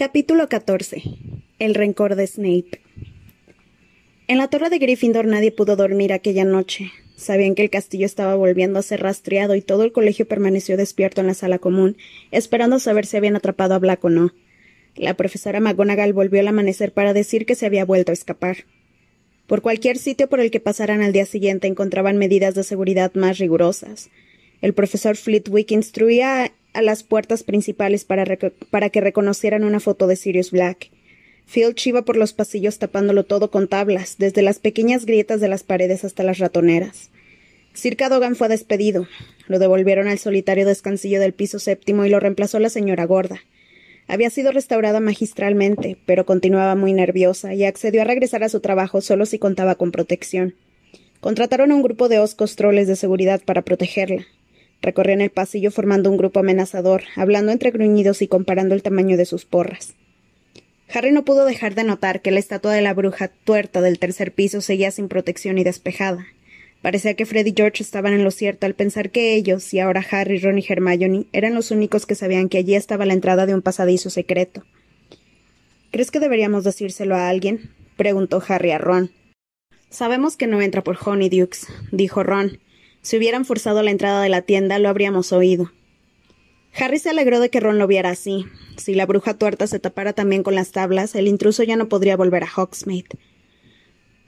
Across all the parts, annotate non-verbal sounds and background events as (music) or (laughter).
Capítulo 14. El rencor de Snape. En la torre de Gryffindor nadie pudo dormir aquella noche. Sabían que el castillo estaba volviendo a ser rastreado y todo el colegio permaneció despierto en la sala común, esperando saber si habían atrapado a Black o no. La profesora McGonagall volvió al amanecer para decir que se había vuelto a escapar. Por cualquier sitio por el que pasaran al día siguiente encontraban medidas de seguridad más rigurosas. El profesor Flitwick instruía a las puertas principales para, para que reconocieran una foto de Sirius Black. Filch iba por los pasillos tapándolo todo con tablas, desde las pequeñas grietas de las paredes hasta las ratoneras. Sir Cadogan fue despedido. Lo devolvieron al solitario descansillo del piso séptimo y lo reemplazó la señora gorda. Había sido restaurada magistralmente, pero continuaba muy nerviosa y accedió a regresar a su trabajo solo si contaba con protección. Contrataron a un grupo de oscos troles de seguridad para protegerla, Recorrían el pasillo formando un grupo amenazador, hablando entre gruñidos y comparando el tamaño de sus porras. Harry no pudo dejar de notar que la estatua de la bruja tuerta del tercer piso seguía sin protección y despejada. Parecía que Fred y George estaban en lo cierto al pensar que ellos, y ahora Harry, Ron y Hermione, eran los únicos que sabían que allí estaba la entrada de un pasadizo secreto. ¿Crees que deberíamos decírselo a alguien? preguntó Harry a Ron. Sabemos que no entra por Honeydukes, dijo Ron, si hubieran forzado la entrada de la tienda, lo habríamos oído. Harry se alegró de que Ron lo viera así. Si la bruja tuerta se tapara también con las tablas, el intruso ya no podría volver a Hogsmeade.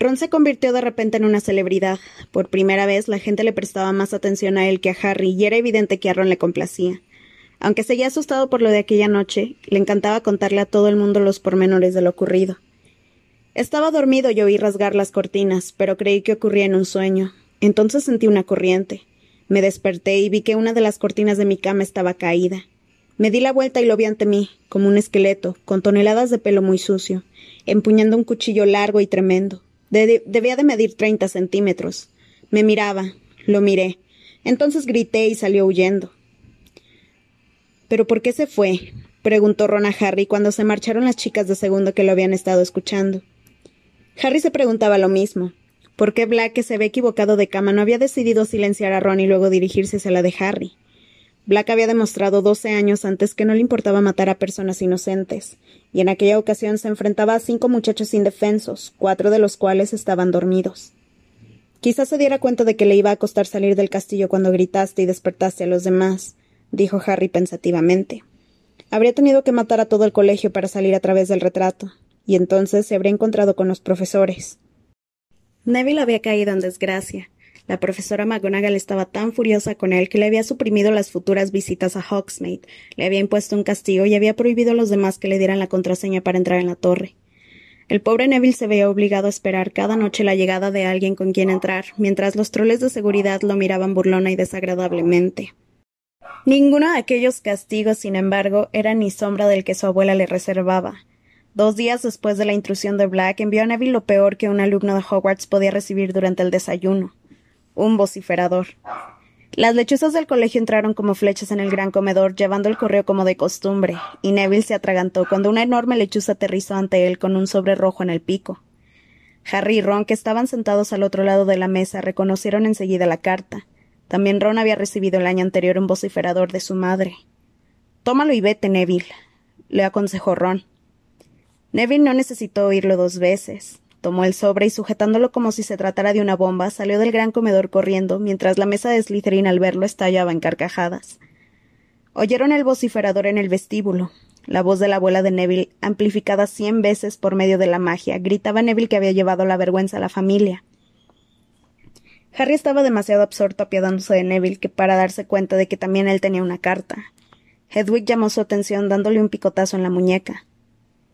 Ron se convirtió de repente en una celebridad. Por primera vez la gente le prestaba más atención a él que a Harry, y era evidente que a Ron le complacía. Aunque seguía asustado por lo de aquella noche, le encantaba contarle a todo el mundo los pormenores de lo ocurrido. Estaba dormido y oí rasgar las cortinas, pero creí que ocurría en un sueño. Entonces sentí una corriente. Me desperté y vi que una de las cortinas de mi cama estaba caída. Me di la vuelta y lo vi ante mí, como un esqueleto, con toneladas de pelo muy sucio, empuñando un cuchillo largo y tremendo. debía de medir treinta centímetros. Me miraba, lo miré. Entonces grité y salió huyendo. ¿Pero por qué se fue? preguntó Ron a Harry cuando se marcharon las chicas de segundo que lo habían estado escuchando. Harry se preguntaba lo mismo. ¿Por qué Black, que se había equivocado de cama, no había decidido silenciar a Ron y luego dirigirse hacia la de Harry? Black había demostrado doce años antes que no le importaba matar a personas inocentes, y en aquella ocasión se enfrentaba a cinco muchachos indefensos, cuatro de los cuales estaban dormidos. Quizás se diera cuenta de que le iba a costar salir del castillo cuando gritaste y despertaste a los demás, dijo Harry pensativamente. Habría tenido que matar a todo el colegio para salir a través del retrato, y entonces se habría encontrado con los profesores. Neville había caído en desgracia. La profesora McGonagall estaba tan furiosa con él que le había suprimido las futuras visitas a Hogsmeade, le había impuesto un castigo y había prohibido a los demás que le dieran la contraseña para entrar en la torre. El pobre Neville se veía obligado a esperar cada noche la llegada de alguien con quien entrar, mientras los troles de seguridad lo miraban burlona y desagradablemente. Ninguno de aquellos castigos, sin embargo, era ni sombra del que su abuela le reservaba. Dos días después de la intrusión de Black, envió a Neville lo peor que un alumno de Hogwarts podía recibir durante el desayuno un vociferador. Las lechuzas del colegio entraron como flechas en el gran comedor, llevando el correo como de costumbre, y Neville se atragantó cuando una enorme lechuza aterrizó ante él con un sobre rojo en el pico. Harry y Ron, que estaban sentados al otro lado de la mesa, reconocieron enseguida la carta. También Ron había recibido el año anterior un vociferador de su madre. Tómalo y vete, Neville, le aconsejó Ron. Neville no necesitó oírlo dos veces. Tomó el sobre y sujetándolo como si se tratara de una bomba, salió del gran comedor corriendo, mientras la mesa de Slytherin al verlo estallaba en carcajadas. Oyeron el vociferador en el vestíbulo. La voz de la abuela de Neville, amplificada cien veces por medio de la magia, gritaba a Neville que había llevado la vergüenza a la familia. Harry estaba demasiado absorto apiadándose de Neville que para darse cuenta de que también él tenía una carta. Hedwig llamó su atención dándole un picotazo en la muñeca.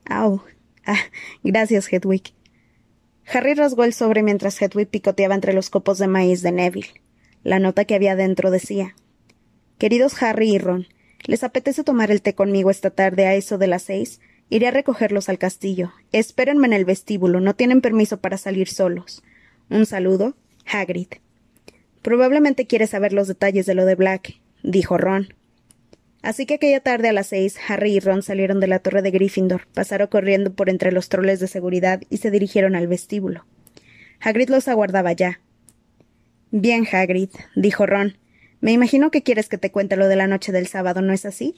Au. Ah, gracias, Hedwig. Harry rasgó el sobre mientras Hedwig picoteaba entre los copos de maíz de Neville. La nota que había dentro decía Queridos Harry y Ron, ¿les apetece tomar el té conmigo esta tarde a eso de las seis? Iré a recogerlos al castillo. Espérenme en el vestíbulo. No tienen permiso para salir solos. Un saludo, Hagrid. Probablemente quiere saber los detalles de lo de Black, dijo Ron. Así que aquella tarde a las seis, Harry y Ron salieron de la torre de Gryffindor, pasaron corriendo por entre los troles de seguridad y se dirigieron al vestíbulo. Hagrid los aguardaba ya. Bien, Hagrid, dijo Ron. Me imagino que quieres que te cuente lo de la noche del sábado, ¿no es así?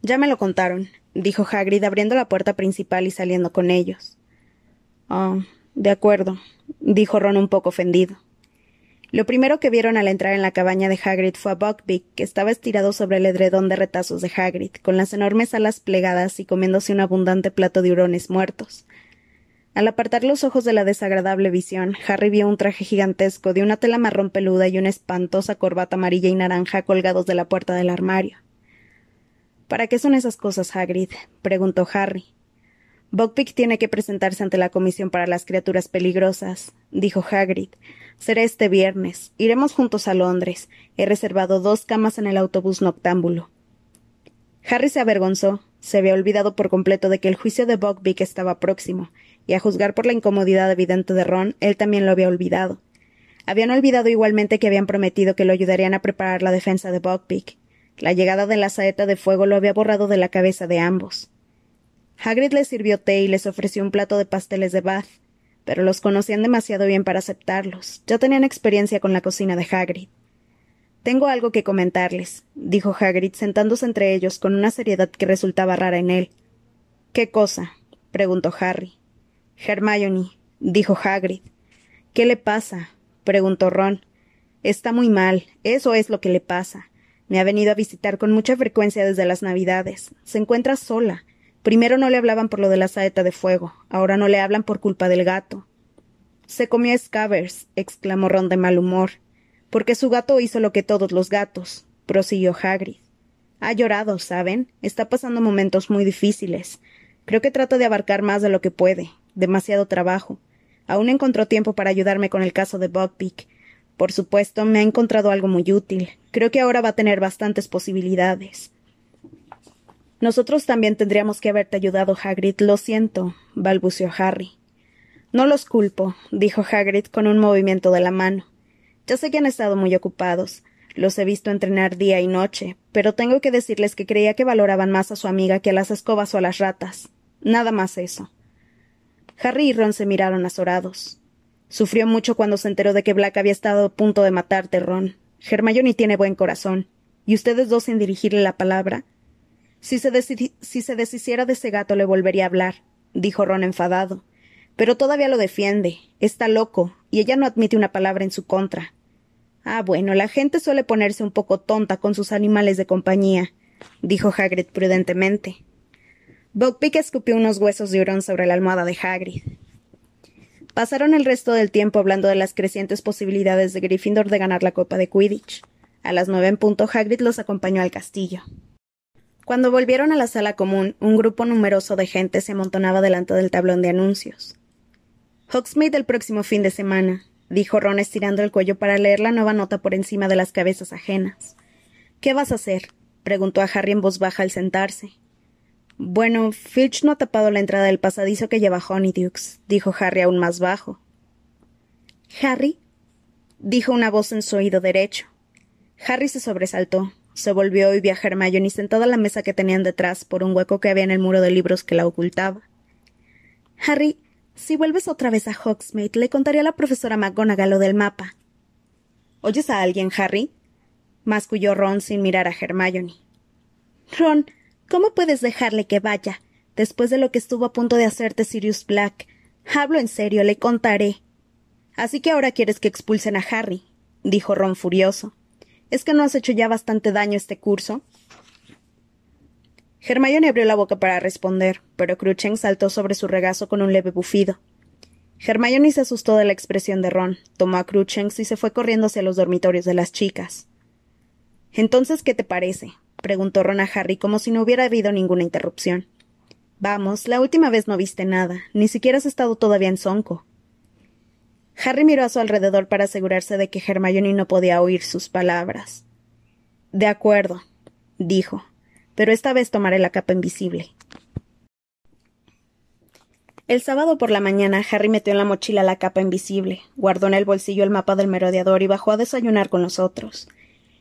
Ya me lo contaron, dijo Hagrid abriendo la puerta principal y saliendo con ellos. Ah, de acuerdo, dijo Ron un poco ofendido. Lo primero que vieron al entrar en la cabaña de Hagrid fue a Buckbeak, que estaba estirado sobre el edredón de retazos de Hagrid, con las enormes alas plegadas y comiéndose un abundante plato de hurones muertos. Al apartar los ojos de la desagradable visión, Harry vio un traje gigantesco de una tela marrón peluda y una espantosa corbata amarilla y naranja colgados de la puerta del armario. ¿Para qué son esas cosas, Hagrid? preguntó Harry. Buckbeak tiene que presentarse ante la Comisión para las Criaturas Peligrosas, dijo Hagrid. Será este viernes. Iremos juntos a Londres. He reservado dos camas en el autobús noctámbulo. Harry se avergonzó. Se había olvidado por completo de que el juicio de Buckbeak estaba próximo, y a juzgar por la incomodidad evidente de Ron, él también lo había olvidado. Habían olvidado igualmente que habían prometido que lo ayudarían a preparar la defensa de Buckbeak. La llegada de la saeta de fuego lo había borrado de la cabeza de ambos. Hagrid les sirvió té y les ofreció un plato de pasteles de Bath, pero los conocían demasiado bien para aceptarlos. Ya tenían experiencia con la cocina de Hagrid. Tengo algo que comentarles, dijo Hagrid sentándose entre ellos con una seriedad que resultaba rara en él. ¿Qué cosa? preguntó Harry. Hermione, dijo Hagrid. ¿Qué le pasa? preguntó Ron. Está muy mal, eso es lo que le pasa. Me ha venido a visitar con mucha frecuencia desde las Navidades. Se encuentra sola. Primero no le hablaban por lo de la saeta de fuego, ahora no le hablan por culpa del gato. Se comió a exclamó Ron de mal humor. Porque su gato hizo lo que todos los gatos, prosiguió Hagrid. Ha llorado, ¿saben? Está pasando momentos muy difíciles. Creo que trata de abarcar más de lo que puede. Demasiado trabajo. Aún encontró tiempo para ayudarme con el caso de Buckbeak. Por supuesto, me ha encontrado algo muy útil. Creo que ahora va a tener bastantes posibilidades. Nosotros también tendríamos que haberte ayudado, Hagrid. Lo siento, balbuceó Harry. No los culpo, dijo Hagrid con un movimiento de la mano. Ya sé que han estado muy ocupados. Los he visto entrenar día y noche, pero tengo que decirles que creía que valoraban más a su amiga que a las escobas o a las ratas. Nada más eso. Harry y Ron se miraron azorados. Sufrió mucho cuando se enteró de que Black había estado a punto de matarte, Ron. Hermione tiene buen corazón. Y ustedes dos sin dirigirle la palabra si se, deshiciera de ese gato le volvería a hablar, dijo Ron enfadado. Pero todavía lo defiende. Está loco, y ella no admite una palabra en su contra. Ah, bueno, la gente suele ponerse un poco tonta con sus animales de compañía, dijo Hagrid prudentemente. Buckbeak escupió unos huesos de hurón sobre la almohada de Hagrid. Pasaron el resto del tiempo hablando de las crecientes posibilidades de Gryffindor de ganar la Copa de Quidditch. A las nueve en punto Hagrid los acompañó al castillo. Cuando volvieron a la sala común, un grupo numeroso de gente se amontonaba delante del tablón de anuncios. Hogsmeade el próximo fin de semana, dijo Ron estirando el cuello para leer la nueva nota por encima de las cabezas ajenas. ¿Qué vas a hacer? preguntó a Harry en voz baja al sentarse. Bueno, Filch no ha tapado la entrada del pasadizo que lleva Honeydukes, dijo Harry aún más bajo. ¿Harry? dijo una voz en su oído derecho. Harry se sobresaltó. Se volvió y vio a Hermione sentada a la mesa que tenían detrás por un hueco que había en el muro de libros que la ocultaba. Harry, si vuelves otra vez a Hogsmeade, le contaré a la profesora McGonagall lo del mapa. ¿Oyes a alguien, Harry? masculló Ron sin mirar a Hermione. Ron, ¿cómo puedes dejarle que vaya? Después de lo que estuvo a punto de hacerte Sirius Black. Hablo en serio, le contaré. Así que ahora quieres que expulsen a Harry, dijo Ron furioso. ¿Es que no has hecho ya bastante daño este curso? Hermione abrió la boca para responder, pero Cruchen saltó sobre su regazo con un leve bufido. Hermione se asustó de la expresión de Ron, tomó a Cruchens y se fue corriendo hacia los dormitorios de las chicas. Entonces, ¿qué te parece? preguntó Ron a Harry como si no hubiera habido ninguna interrupción. Vamos, la última vez no viste nada, ni siquiera has estado todavía en Sonco. Harry miró a su alrededor para asegurarse de que Hermione no podía oír sus palabras. De acuerdo, dijo, pero esta vez tomaré la capa invisible. El sábado por la mañana, Harry metió en la mochila la capa invisible, guardó en el bolsillo el mapa del merodeador y bajó a desayunar con los otros.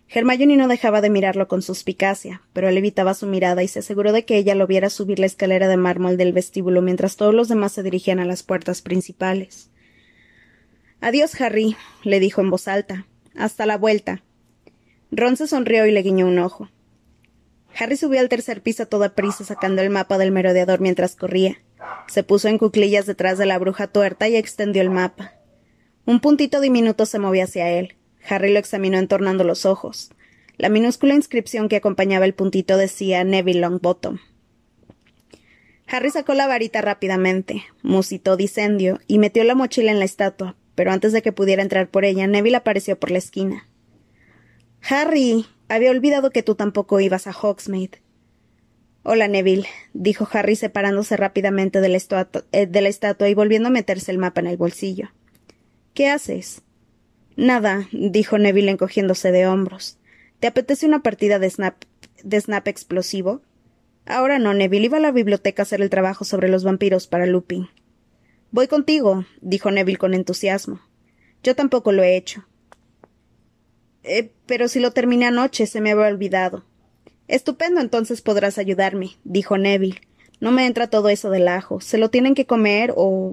Hermione no dejaba de mirarlo con suspicacia, pero él evitaba su mirada y se aseguró de que ella lo viera subir la escalera de mármol del vestíbulo mientras todos los demás se dirigían a las puertas principales. Adiós, Harry, le dijo en voz alta. Hasta la vuelta. Ron se sonrió y le guiñó un ojo. Harry subió al tercer piso a toda prisa sacando el mapa del merodeador mientras corría. Se puso en cuclillas detrás de la bruja tuerta y extendió el mapa. Un puntito diminuto se movía hacia él. Harry lo examinó entornando los ojos. La minúscula inscripción que acompañaba el puntito decía Neville Longbottom. Harry sacó la varita rápidamente, musitó dicendio y metió la mochila en la estatua, pero antes de que pudiera entrar por ella, Neville apareció por la esquina. Harry, había olvidado que tú tampoco ibas a Hogsmeade. Hola, Neville, dijo Harry separándose rápidamente de la, eh, de la estatua y volviendo a meterse el mapa en el bolsillo. ¿Qué haces? Nada, dijo Neville encogiéndose de hombros. ¿Te apetece una partida de snap, de snap explosivo? Ahora no, Neville. Iba a la biblioteca a hacer el trabajo sobre los vampiros para Lupin. Voy contigo, dijo Neville con entusiasmo. Yo tampoco lo he hecho. Eh, pero si lo terminé anoche, se me había olvidado. Estupendo, entonces podrás ayudarme, dijo Neville. No me entra todo eso del ajo. ¿Se lo tienen que comer o...?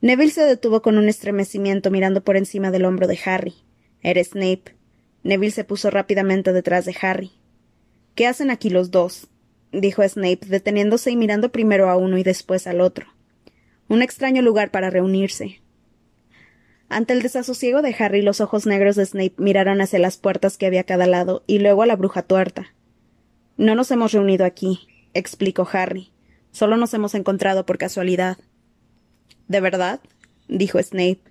Neville se detuvo con un estremecimiento mirando por encima del hombro de Harry. Era Snape. Neville se puso rápidamente detrás de Harry. ¿Qué hacen aquí los dos? dijo Snape, deteniéndose y mirando primero a uno y después al otro. Un extraño lugar para reunirse. Ante el desasosiego de Harry, los ojos negros de Snape miraron hacia las puertas que había a cada lado y luego a la bruja tuerta. No nos hemos reunido aquí, explicó Harry. Solo nos hemos encontrado por casualidad. ¿De verdad? dijo Snape.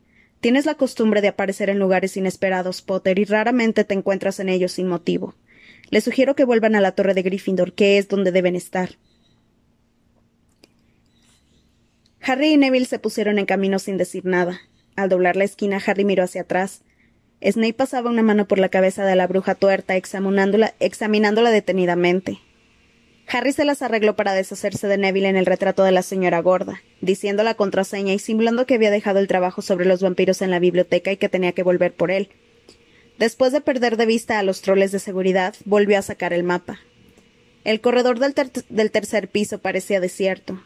Tienes la costumbre de aparecer en lugares inesperados, Potter, y raramente te encuentras en ellos sin motivo. Les sugiero que vuelvan a la torre de Gryffindor, que es donde deben estar. Harry y Neville se pusieron en camino sin decir nada. Al doblar la esquina, Harry miró hacia atrás. Snape pasaba una mano por la cabeza de la bruja tuerta, examinándola, detenidamente. Harry se las arregló para deshacerse de Neville en el retrato de la señora gorda, diciendo la contraseña y simulando que había dejado el trabajo sobre los vampiros en la biblioteca y que tenía que volver por él. Después de perder de vista a los troles de seguridad, volvió a sacar el mapa. El corredor del tercer piso parecía desierto.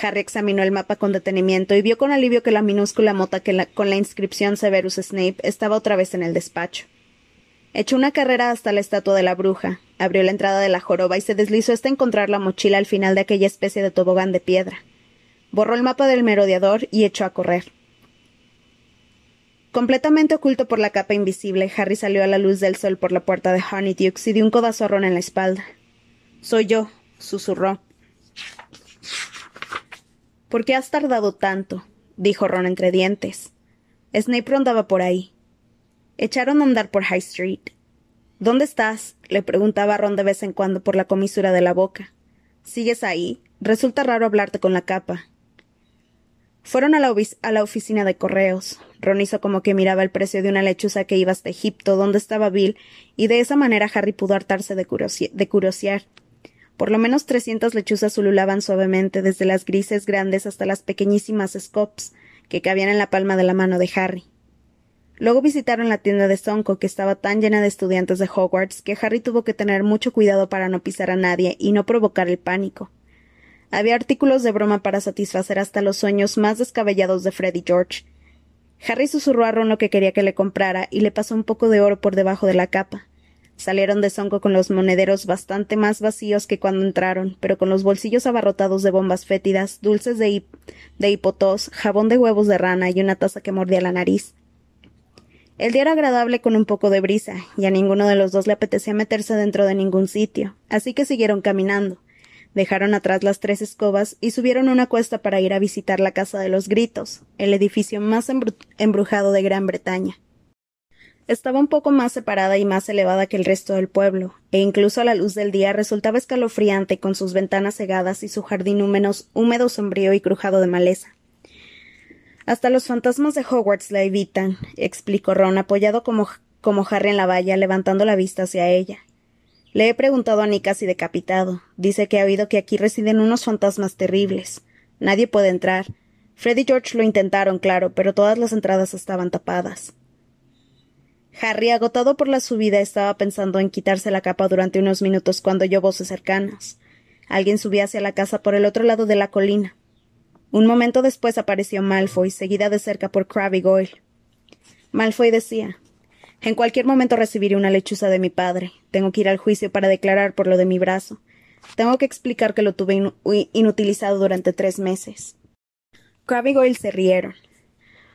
Harry examinó el mapa con detenimiento y vio con alivio que la minúscula mota con la inscripción Severus Snape estaba otra vez en el despacho. Echó una carrera hasta la estatua de la bruja, abrió la entrada de la joroba y se deslizó hasta encontrar la mochila al final de aquella especie de tobogán de piedra. Borró el mapa del merodeador y echó a correr. Completamente oculto por la capa invisible, Harry salió a la luz del sol por la puerta de Honeydukes y dio un codazo a Ron en la espalda. Soy yo, susurró. ¿Por qué has tardado tanto? dijo Ron entre dientes. Snape rondaba por ahí. Echaron a andar por High Street. ¿Dónde estás? le preguntaba Ron de vez en cuando por la comisura de la boca. ¿Sigues ahí? Resulta raro hablarte con la capa. Fueron a la, a la, oficina de correos. Ron hizo como que miraba el precio de una lechuza que iba hasta Egipto, donde estaba Bill, y de esa manera Harry pudo hartarse de, de curiosear. Por lo menos trescientas lechuzas ululaban suavemente desde las grises grandes hasta las pequeñísimas scops que cabían en la palma de la mano de Harry. Luego visitaron la tienda de Sonko, que estaba tan llena de estudiantes de Hogwarts que Harry tuvo que tener mucho cuidado para no pisar a nadie y no provocar el pánico. Había artículos de broma para satisfacer hasta los sueños más descabellados de Freddy George. Harry susurró a Ron lo que quería que le comprara y le pasó un poco de oro por debajo de la capa. Salieron de Sonco con los monederos bastante más vacíos que cuando entraron, pero con los bolsillos abarrotados de bombas fétidas, dulces de, de hipotós, jabón de huevos de rana y una taza que mordía la nariz. El día era agradable con un poco de brisa, y a ninguno de los dos le apetecía meterse dentro de ningún sitio, así que siguieron caminando. Dejaron atrás las tres escobas y subieron una cuesta para ir a visitar la Casa de los Gritos, el edificio más embrujado de Gran Bretaña. Estaba un poco más separada y más elevada que el resto del pueblo, e incluso a la luz del día resultaba escalofriante con sus ventanas cegadas y su jardín húmedo, sombrío y crujado de maleza. Hasta los fantasmas de Hogwarts la evitan, explicó Ron, apoyado como, como Harry en la valla, levantando la vista hacia ella. Le he preguntado a Nick casi decapitado. Dice que ha oído que aquí residen unos fantasmas terribles. Nadie puede entrar. Fred y George lo intentaron, claro, pero todas las entradas estaban tapadas. Harry, agotado por la subida, estaba pensando en quitarse la capa durante unos minutos cuando oyó voces cercanas. Alguien subía hacia la casa por el otro lado de la colina. Un momento después apareció Malfoy, seguida de cerca por Crabbe y Goyle. Malfoy decía En cualquier momento recibiré una lechuza de mi padre. Tengo que ir al juicio para declarar por lo de mi brazo. Tengo que explicar que lo tuve inutilizado durante tres meses. Crab y Goyle se rieron.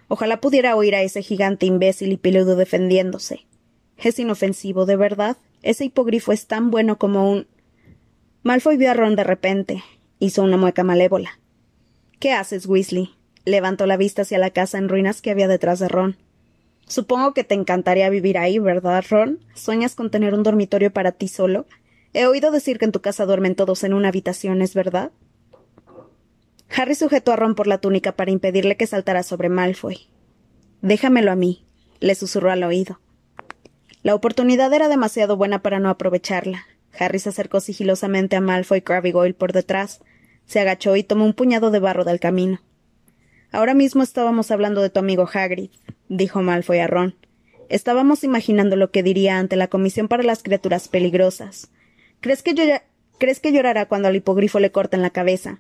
Ojalá pudiera oír a ese gigante imbécil y peludo defendiéndose. Es inofensivo, de verdad. Ese hipogrifo es tan bueno como un. Malfoy vio a Ron de repente. Hizo una mueca malévola. ¿Qué haces, Weasley? Levantó la vista hacia la casa en ruinas que había detrás de Ron. Supongo que te encantaría vivir ahí, ¿verdad, Ron? ¿Sueñas con tener un dormitorio para ti solo? He oído decir que en tu casa duermen todos en una habitación, ¿es verdad? Harry sujetó a Ron por la túnica para impedirle que saltara sobre Malfoy. Déjamelo a mí, le susurró al oído. La oportunidad era demasiado buena para no aprovecharla. Harry se acercó sigilosamente a Malfoy Crabbe Goyle por detrás, se agachó y tomó un puñado de barro del camino. Ahora mismo estábamos hablando de tu amigo Hagrid, dijo Malfoy a Ron. Estábamos imaginando lo que diría ante la Comisión para las Criaturas Peligrosas. ¿Crees que, ¿Crees que llorará cuando al hipogrifo le corten la cabeza?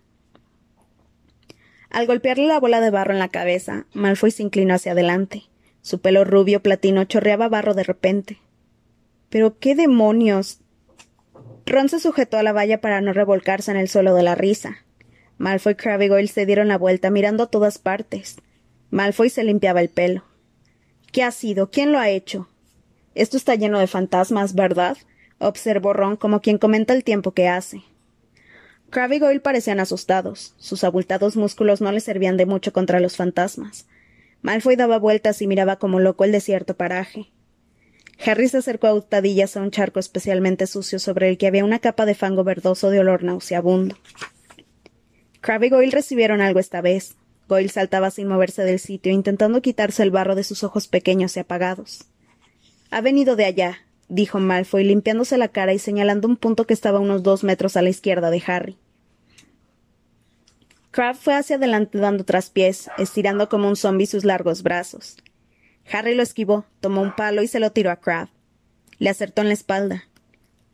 Al golpearle la bola de barro en la cabeza, Malfoy se inclinó hacia adelante. Su pelo rubio platino chorreaba barro de repente. ¿Pero qué demonios? Ron se sujetó a la valla para no revolcarse en el suelo de la risa. Malfoy y Crabbe se dieron la vuelta mirando a todas partes. Malfoy se limpiaba el pelo. ¿Qué ha sido? ¿Quién lo ha hecho? Esto está lleno de fantasmas, ¿verdad? observó Ron como quien comenta el tiempo que hace. Crabbe y Goyle parecían asustados. Sus abultados músculos no les servían de mucho contra los fantasmas. Malfoy daba vueltas y miraba como loco el desierto paraje. Harry se acercó a hurtadillas a un charco especialmente sucio sobre el que había una capa de fango verdoso de olor nauseabundo. Crabbe y Goyle recibieron algo esta vez. Goyle saltaba sin moverse del sitio, intentando quitarse el barro de sus ojos pequeños y apagados. Ha venido de allá, dijo Malfoy, limpiándose la cara y señalando un punto que estaba unos dos metros a la izquierda de Harry. Crab fue hacia adelante dando traspiés, estirando como un zombi sus largos brazos. Harry lo esquivó, tomó un palo y se lo tiró a Crab. Le acertó en la espalda.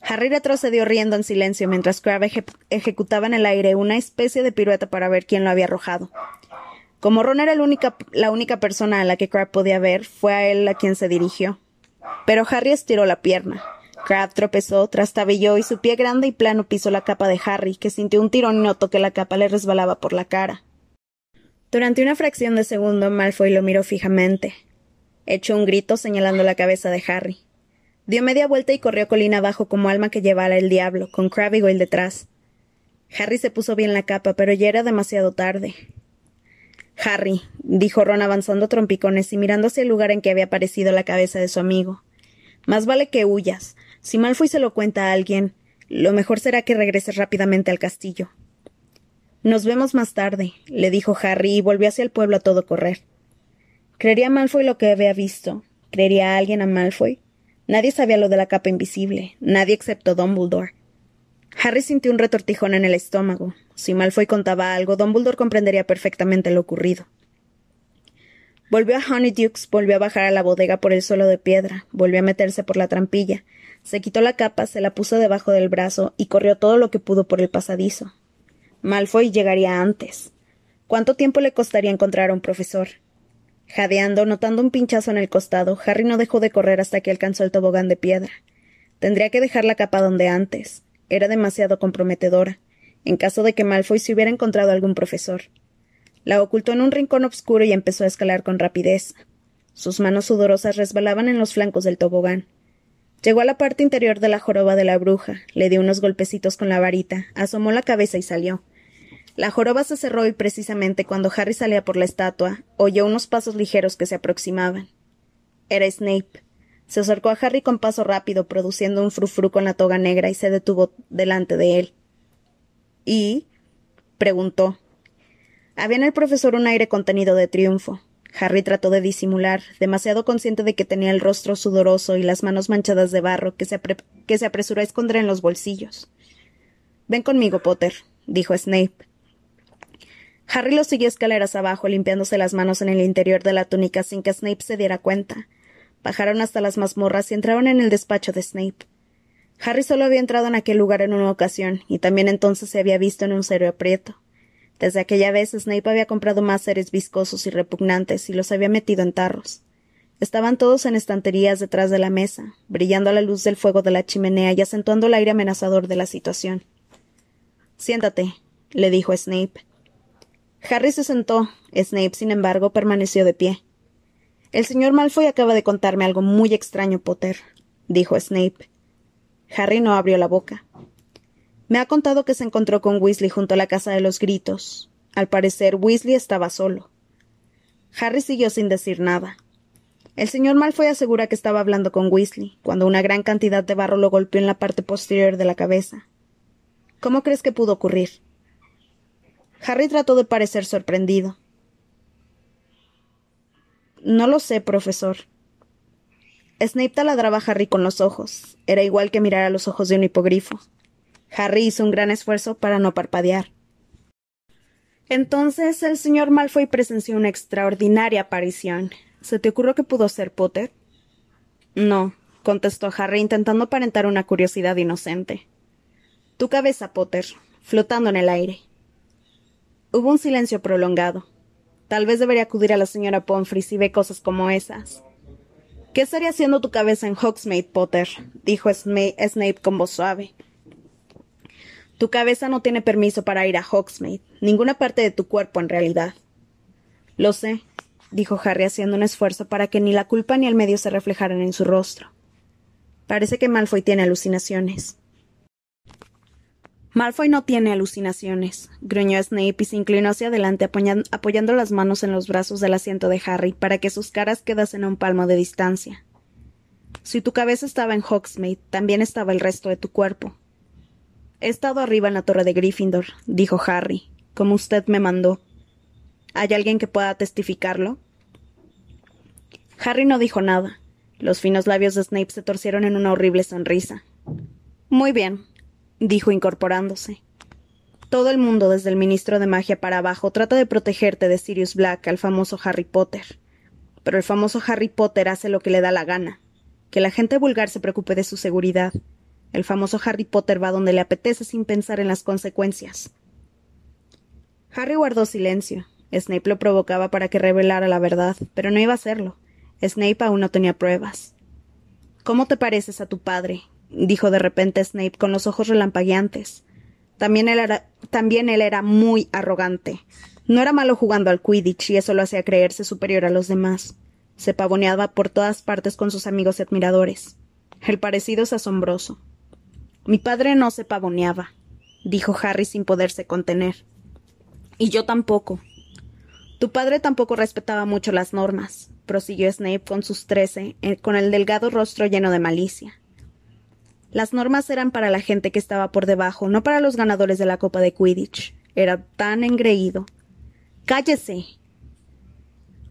Harry retrocedió riendo en silencio mientras Crab ejecutaba en el aire una especie de pirueta para ver quién lo había arrojado. Como Ron era la única, la única persona a la que Crab podía ver, fue a él a quien se dirigió. Pero Harry estiró la pierna. Crab tropezó, trastabilló y su pie grande y plano pisó la capa de Harry, que sintió un tirón y notó que la capa le resbalaba por la cara. Durante una fracción de segundo, Malfoy lo miró fijamente. Echó un grito señalando la cabeza de Harry. Dio media vuelta y corrió colina abajo como alma que llevara el diablo, con Crabbe y detrás. Harry se puso bien la capa, pero ya era demasiado tarde. Harry, dijo Ron avanzando trompicones y mirando hacia el lugar en que había aparecido la cabeza de su amigo. Más vale que huyas. Si Malfoy se lo cuenta a alguien, lo mejor será que regreses rápidamente al castillo. Nos vemos más tarde, le dijo Harry y volvió hacia el pueblo a todo correr. ¿Creería Malfoy lo que había visto? ¿Creería a alguien a Malfoy? Nadie sabía lo de la capa invisible, nadie excepto Dumbledore. Harry sintió un retortijón en el estómago. Si Malfoy contaba algo, Dumbledore comprendería perfectamente lo ocurrido. Volvió a Honeydukes, volvió a bajar a la bodega por el suelo de piedra, volvió a meterse por la trampilla, se quitó la capa, se la puso debajo del brazo y corrió todo lo que pudo por el pasadizo. Malfoy llegaría antes. ¿Cuánto tiempo le costaría encontrar a un profesor? Jadeando, notando un pinchazo en el costado, Harry no dejó de correr hasta que alcanzó el tobogán de piedra. Tendría que dejar la capa donde antes. Era demasiado comprometedora, en caso de que Malfoy se hubiera encontrado algún profesor. La ocultó en un rincón oscuro y empezó a escalar con rapidez. Sus manos sudorosas resbalaban en los flancos del tobogán. Llegó a la parte interior de la joroba de la bruja, le dio unos golpecitos con la varita, asomó la cabeza y salió. La joroba se cerró y precisamente cuando Harry salía por la estatua, oyó unos pasos ligeros que se aproximaban. Era Snape. Se acercó a Harry con paso rápido, produciendo un frufru con la toga negra y se detuvo delante de él. ¿Y? preguntó. Había en el profesor un aire contenido de triunfo. Harry trató de disimular, demasiado consciente de que tenía el rostro sudoroso y las manos manchadas de barro que se, que se apresuró a esconder en los bolsillos. Ven conmigo, Potter, dijo Snape. Harry lo siguió escaleras abajo, limpiándose las manos en el interior de la túnica sin que Snape se diera cuenta. Bajaron hasta las mazmorras y entraron en el despacho de Snape. Harry solo había entrado en aquel lugar en una ocasión, y también entonces se había visto en un serio aprieto. Desde aquella vez Snape había comprado más seres viscosos y repugnantes y los había metido en tarros. Estaban todos en estanterías detrás de la mesa, brillando a la luz del fuego de la chimenea y acentuando el aire amenazador de la situación. Siéntate, le dijo Snape. Harry se sentó. Snape, sin embargo, permaneció de pie. El señor Malfoy acaba de contarme algo muy extraño, Potter, dijo Snape. Harry no abrió la boca. Me ha contado que se encontró con Weasley junto a la casa de los gritos. Al parecer, Weasley estaba solo. Harry siguió sin decir nada. El señor Malfoy asegura que estaba hablando con Weasley, cuando una gran cantidad de barro lo golpeó en la parte posterior de la cabeza. ¿Cómo crees que pudo ocurrir? Harry trató de parecer sorprendido. No lo sé, profesor. Snape taladraba a Harry con los ojos. Era igual que mirar a los ojos de un hipogrifo. Harry hizo un gran esfuerzo para no parpadear. Entonces el señor Malfoy presenció una extraordinaria aparición. ¿Se te ocurrió que pudo ser Potter? No, contestó Harry intentando aparentar una curiosidad inocente. Tu cabeza, Potter, flotando en el aire. Hubo un silencio prolongado. Tal vez debería acudir a la señora Pomfrey si ve cosas como esas. ¿Qué estaría haciendo tu cabeza en Hogsmeade, Potter? dijo Snape con voz suave. Tu cabeza no tiene permiso para ir a Hogsmeade, ninguna parte de tu cuerpo en realidad. Lo sé, dijo Harry haciendo un esfuerzo para que ni la culpa ni el medio se reflejaran en su rostro. Parece que Malfoy tiene alucinaciones. Malfoy no tiene alucinaciones, gruñó Snape y se inclinó hacia adelante apoyando las manos en los brazos del asiento de Harry para que sus caras quedasen a un palmo de distancia. Si tu cabeza estaba en Hogsmeade, también estaba el resto de tu cuerpo. He estado arriba en la torre de Gryffindor, dijo Harry, como usted me mandó. ¿Hay alguien que pueda testificarlo? Harry no dijo nada. Los finos labios de Snape se torcieron en una horrible sonrisa. Muy bien, dijo incorporándose. Todo el mundo, desde el ministro de magia para abajo, trata de protegerte de Sirius Black al famoso Harry Potter. Pero el famoso Harry Potter hace lo que le da la gana. Que la gente vulgar se preocupe de su seguridad. El famoso Harry Potter va donde le apetece sin pensar en las consecuencias. Harry guardó silencio. Snape lo provocaba para que revelara la verdad, pero no iba a hacerlo. Snape aún no tenía pruebas. ¿Cómo te pareces a tu padre? Dijo de repente Snape con los ojos relampagueantes. También él, era, también él era muy arrogante. No era malo jugando al Quidditch y eso lo hacía creerse superior a los demás. Se pavoneaba por todas partes con sus amigos y admiradores. El parecido es asombroso. Mi padre no se pavoneaba, dijo Harry sin poderse contener. Y yo tampoco, tu padre tampoco respetaba mucho las normas, prosiguió Snape con sus trece, eh, con el delgado rostro lleno de malicia. Las normas eran para la gente que estaba por debajo, no para los ganadores de la Copa de Quidditch. Era tan engreído. ¡Cállese!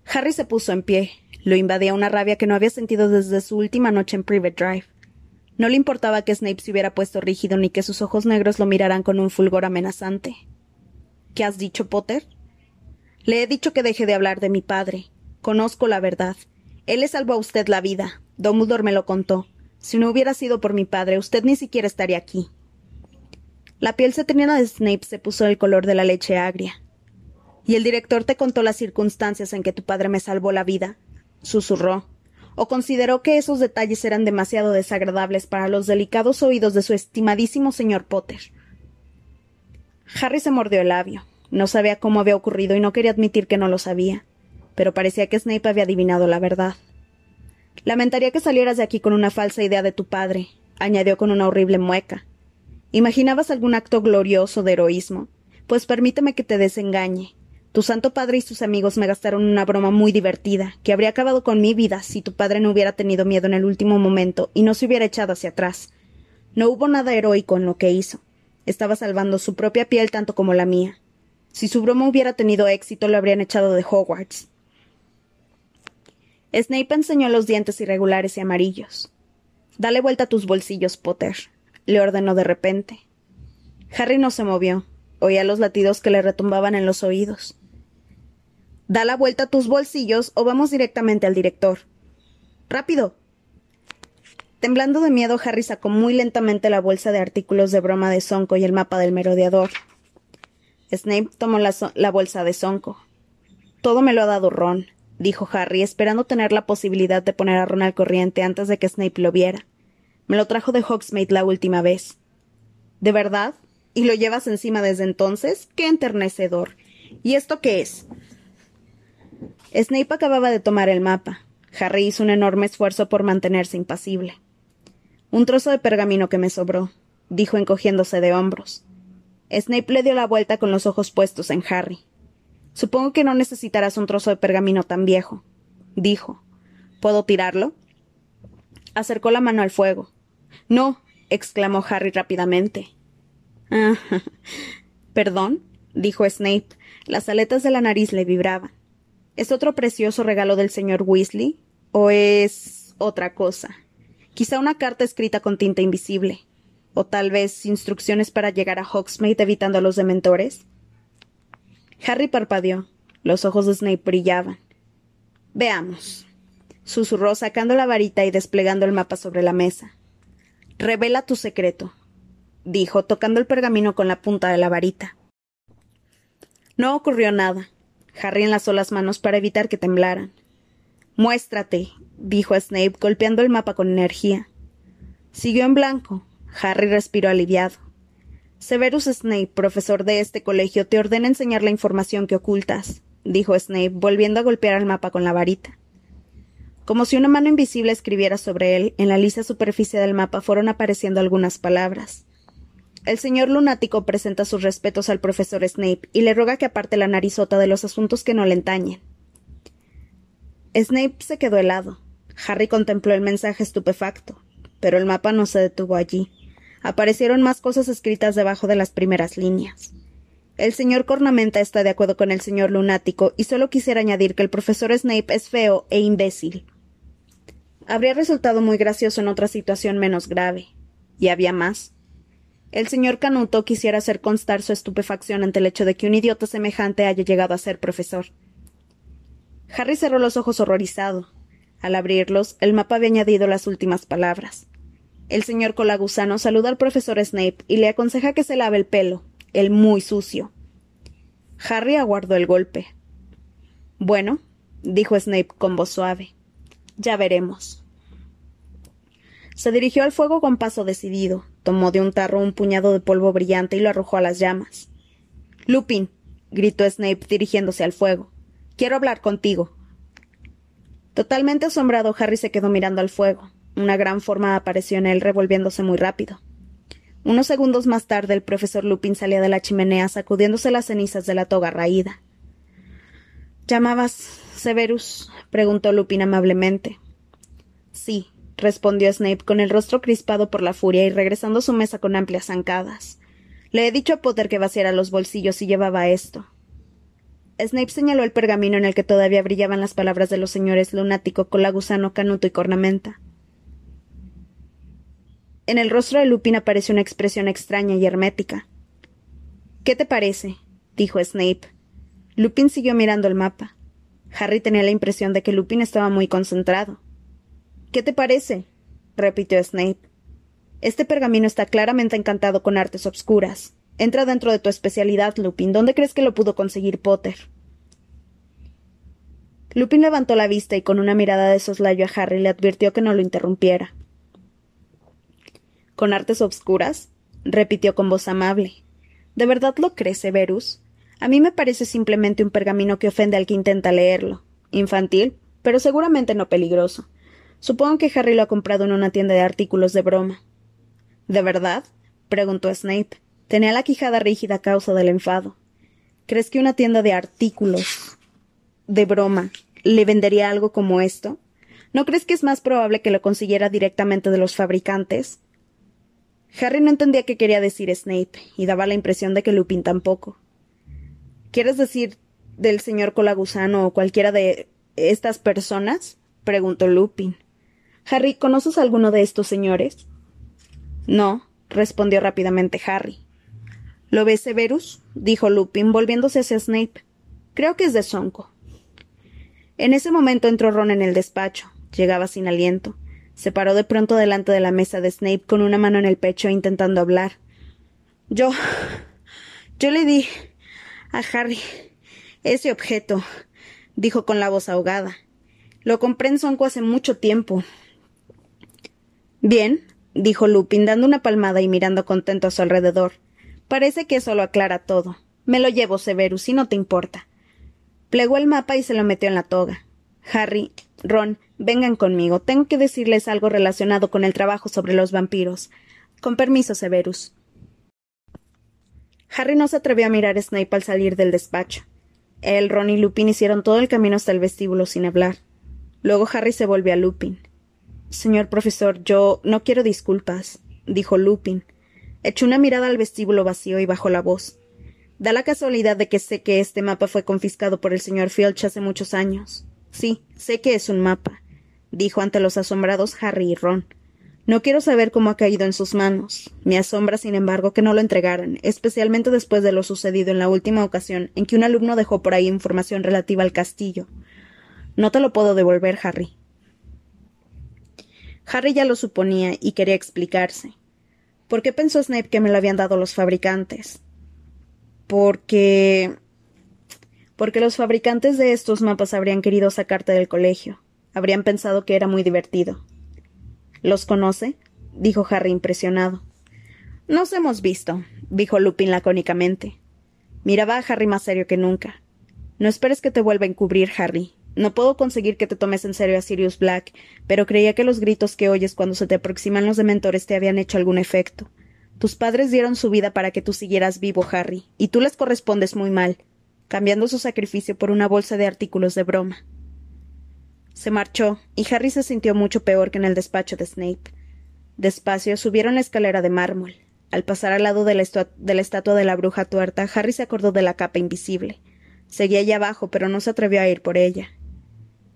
Harry se puso en pie. Lo invadía una rabia que no había sentido desde su última noche en Private Drive. No le importaba que Snape se hubiera puesto rígido ni que sus ojos negros lo miraran con un fulgor amenazante. ¿Qué has dicho, Potter? Le he dicho que deje de hablar de mi padre. Conozco la verdad. Él le salvó a usted la vida. Dumbledore me lo contó. Si no hubiera sido por mi padre, usted ni siquiera estaría aquí. La piel cetrina de Snape se puso el color de la leche agria. ¿Y el director te contó las circunstancias en que tu padre me salvó la vida? susurró. ¿O consideró que esos detalles eran demasiado desagradables para los delicados oídos de su estimadísimo señor Potter? Harry se mordió el labio. No sabía cómo había ocurrido y no quería admitir que no lo sabía, pero parecía que Snape había adivinado la verdad. Lamentaría que salieras de aquí con una falsa idea de tu padre, añadió con una horrible mueca. ¿Imaginabas algún acto glorioso de heroísmo? Pues permíteme que te desengañe. Tu santo padre y sus amigos me gastaron una broma muy divertida, que habría acabado con mi vida si tu padre no hubiera tenido miedo en el último momento y no se hubiera echado hacia atrás. No hubo nada heroico en lo que hizo. Estaba salvando su propia piel tanto como la mía. Si su broma hubiera tenido éxito, lo habrían echado de Hogwarts. Snape enseñó los dientes irregulares y amarillos. Dale vuelta a tus bolsillos, Potter, le ordenó de repente. Harry no se movió. Oía los latidos que le retumbaban en los oídos. Da la vuelta a tus bolsillos o vamos directamente al director. ¡Rápido! Temblando de miedo, Harry sacó muy lentamente la bolsa de artículos de broma de Sonco y el mapa del merodeador. Snape tomó la, bolsa de Sonco. Todo me lo ha dado Ron, dijo Harry, esperando tener la posibilidad de poner a Ron al corriente antes de que Snape lo viera. Me lo trajo de Hogsmeade la última vez. ¿De verdad? ¿Y lo llevas encima desde entonces? ¡Qué enternecedor! ¿Y esto qué es? Snape acababa de tomar el mapa. Harry hizo un enorme esfuerzo por mantenerse impasible. Un trozo de pergamino que me sobró, dijo encogiéndose de hombros. Snape le dio la vuelta con los ojos puestos en Harry. Supongo que no necesitarás un trozo de pergamino tan viejo, dijo. ¿Puedo tirarlo? Acercó la mano al fuego. No, exclamó Harry rápidamente. Ah, (laughs) perdón, dijo Snape. Las aletas de la nariz le vibraban. ¿Es otro precioso regalo del señor Weasley? ¿O es otra cosa? Quizá una carta escrita con tinta invisible. ¿O tal vez instrucciones para llegar a Hogsmeade evitando a los dementores? Harry parpadeó. Los ojos de Snape brillaban. Veamos. Susurró sacando la varita y desplegando el mapa sobre la mesa. Revela tu secreto, dijo, tocando el pergamino con la punta de la varita. No ocurrió nada. Harry enlazó las manos para evitar que temblaran. Muéstrate, dijo Snape, golpeando el mapa con energía. Siguió en blanco. Harry respiró aliviado. Severus Snape, profesor de este colegio, te ordena enseñar la información que ocultas, dijo Snape, volviendo a golpear el mapa con la varita. Como si una mano invisible escribiera sobre él, en la lisa superficie del mapa fueron apareciendo algunas palabras. El señor lunático presenta sus respetos al profesor Snape y le ruega que aparte la narizota de los asuntos que no le entañen. Snape se quedó helado. Harry contempló el mensaje estupefacto, pero el mapa no se detuvo allí. Aparecieron más cosas escritas debajo de las primeras líneas. El señor Cornamenta está de acuerdo con el señor lunático y solo quisiera añadir que el profesor Snape es feo e imbécil. Habría resultado muy gracioso en otra situación menos grave. Y había más. El señor Canuto quisiera hacer constar su estupefacción ante el hecho de que un idiota semejante haya llegado a ser profesor. Harry cerró los ojos horrorizado. Al abrirlos, el mapa había añadido las últimas palabras. El señor Colagusano saluda al profesor Snape y le aconseja que se lave el pelo, el muy sucio. Harry aguardó el golpe. Bueno, dijo Snape con voz suave. Ya veremos. Se dirigió al fuego con paso decidido, tomó de un tarro un puñado de polvo brillante y lo arrojó a las llamas. Lupin, gritó Snape dirigiéndose al fuego. Quiero hablar contigo. Totalmente asombrado, Harry se quedó mirando al fuego. Una gran forma apareció en él, revolviéndose muy rápido. Unos segundos más tarde, el profesor Lupin salía de la chimenea sacudiéndose las cenizas de la toga raída. ¿Llamabas Severus? preguntó Lupin amablemente. Sí, respondió Snape con el rostro crispado por la furia y regresando a su mesa con amplias zancadas. Le he dicho a Potter que vaciara los bolsillos y llevaba esto. Snape señaló el pergamino en el que todavía brillaban las palabras de los señores lunático, colagusano, canuto y cornamenta. En el rostro de Lupin apareció una expresión extraña y hermética. ¿Qué te parece? dijo Snape. Lupin siguió mirando el mapa. Harry tenía la impresión de que Lupin estaba muy concentrado. ¿Qué te parece? repitió Snape. Este pergamino está claramente encantado con artes obscuras. Entra dentro de tu especialidad, Lupin. ¿Dónde crees que lo pudo conseguir Potter? Lupin levantó la vista y con una mirada de soslayo a Harry le advirtió que no lo interrumpiera. ¿Con artes obscuras? repitió con voz amable. ¿De verdad lo crees, Severus? A mí me parece simplemente un pergamino que ofende al que intenta leerlo. Infantil, pero seguramente no peligroso. Supongo que Harry lo ha comprado en una tienda de artículos de broma. ¿De verdad? preguntó Snape. Tenía la quijada rígida a causa del enfado. ¿Crees que una tienda de artículos de broma le vendería algo como esto? ¿No crees que es más probable que lo consiguiera directamente de los fabricantes? Harry no entendía qué quería decir Snape, y daba la impresión de que Lupin tampoco. ¿Quieres decir del señor Colagusano o cualquiera de estas personas? preguntó Lupin. Harry, ¿conoces a alguno de estos señores? No, respondió rápidamente Harry. ¿Lo ves, Severus? dijo Lupin, volviéndose hacia Snape. Creo que es de Sonco. En ese momento entró Ron en el despacho. Llegaba sin aliento. Se paró de pronto delante de la mesa de Snape con una mano en el pecho intentando hablar. Yo. Yo le di a Harry ese objeto. dijo con la voz ahogada. Lo compré en Sonco hace mucho tiempo. Bien, dijo Lupin, dando una palmada y mirando contento a su alrededor. Parece que eso lo aclara todo. Me lo llevo, Severus, si no te importa. Plegó el mapa y se lo metió en la toga. Harry, Ron, vengan conmigo. Tengo que decirles algo relacionado con el trabajo sobre los vampiros. Con permiso, Severus. Harry no se atrevió a mirar a Snape al salir del despacho. Él, Ron y Lupin hicieron todo el camino hasta el vestíbulo sin hablar. Luego Harry se volvió a Lupin. Señor profesor, yo no quiero disculpas, dijo Lupin. Echó una mirada al vestíbulo vacío y bajó la voz. Da la casualidad de que sé que este mapa fue confiscado por el señor Filch hace muchos años. Sí, sé que es un mapa, dijo ante los asombrados Harry y Ron. No quiero saber cómo ha caído en sus manos. Me asombra, sin embargo, que no lo entregaran, especialmente después de lo sucedido en la última ocasión en que un alumno dejó por ahí información relativa al castillo. No te lo puedo devolver, Harry. Harry ya lo suponía y quería explicarse. ¿Por qué pensó Snape que me lo habían dado los fabricantes? Porque. porque los fabricantes de estos mapas habrían querido sacarte del colegio. Habrían pensado que era muy divertido. ¿Los conoce? dijo Harry impresionado. Nos hemos visto, dijo Lupin lacónicamente. Miraba a Harry más serio que nunca. No esperes que te vuelva a encubrir, Harry. No puedo conseguir que te tomes en serio a Sirius Black, pero creía que los gritos que oyes cuando se te aproximan los dementores te habían hecho algún efecto. Tus padres dieron su vida para que tú siguieras vivo, Harry, y tú les correspondes muy mal, cambiando su sacrificio por una bolsa de artículos de broma. Se marchó, y Harry se sintió mucho peor que en el despacho de Snape. Despacio subieron la escalera de mármol. Al pasar al lado de la, estatua de la bruja tuerta, Harry se acordó de la capa invisible. Seguía allá abajo, pero no se atrevió a ir por ella.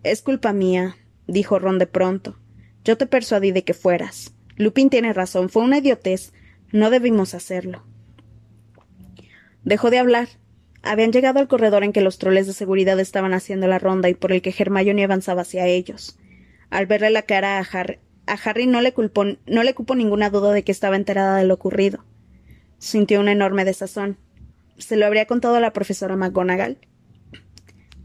Es culpa mía, dijo Ron de pronto. Yo te persuadí de que fueras. Lupin tiene razón, fue una idiotez. No debimos hacerlo. Dejó de hablar, habían llegado al corredor en que los troles de seguridad estaban haciendo la ronda y por el que Hermione avanzaba hacia ellos. Al verle la cara a Harry, a Harry no le, culpó, no le cupo ninguna duda de que estaba enterada de lo ocurrido. Sintió una enorme desazón. ¿Se lo habría contado a la profesora McGonagall?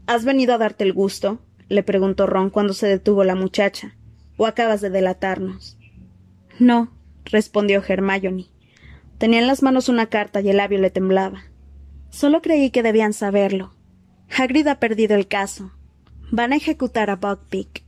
¿Has venido a darte el gusto? le preguntó Ron cuando se detuvo la muchacha. ¿O acabas de delatarnos? No, respondió Hermione. Tenía en las manos una carta y el labio le temblaba. Solo creí que debían saberlo. Hagrid ha perdido el caso. Van a ejecutar a Buckbeak.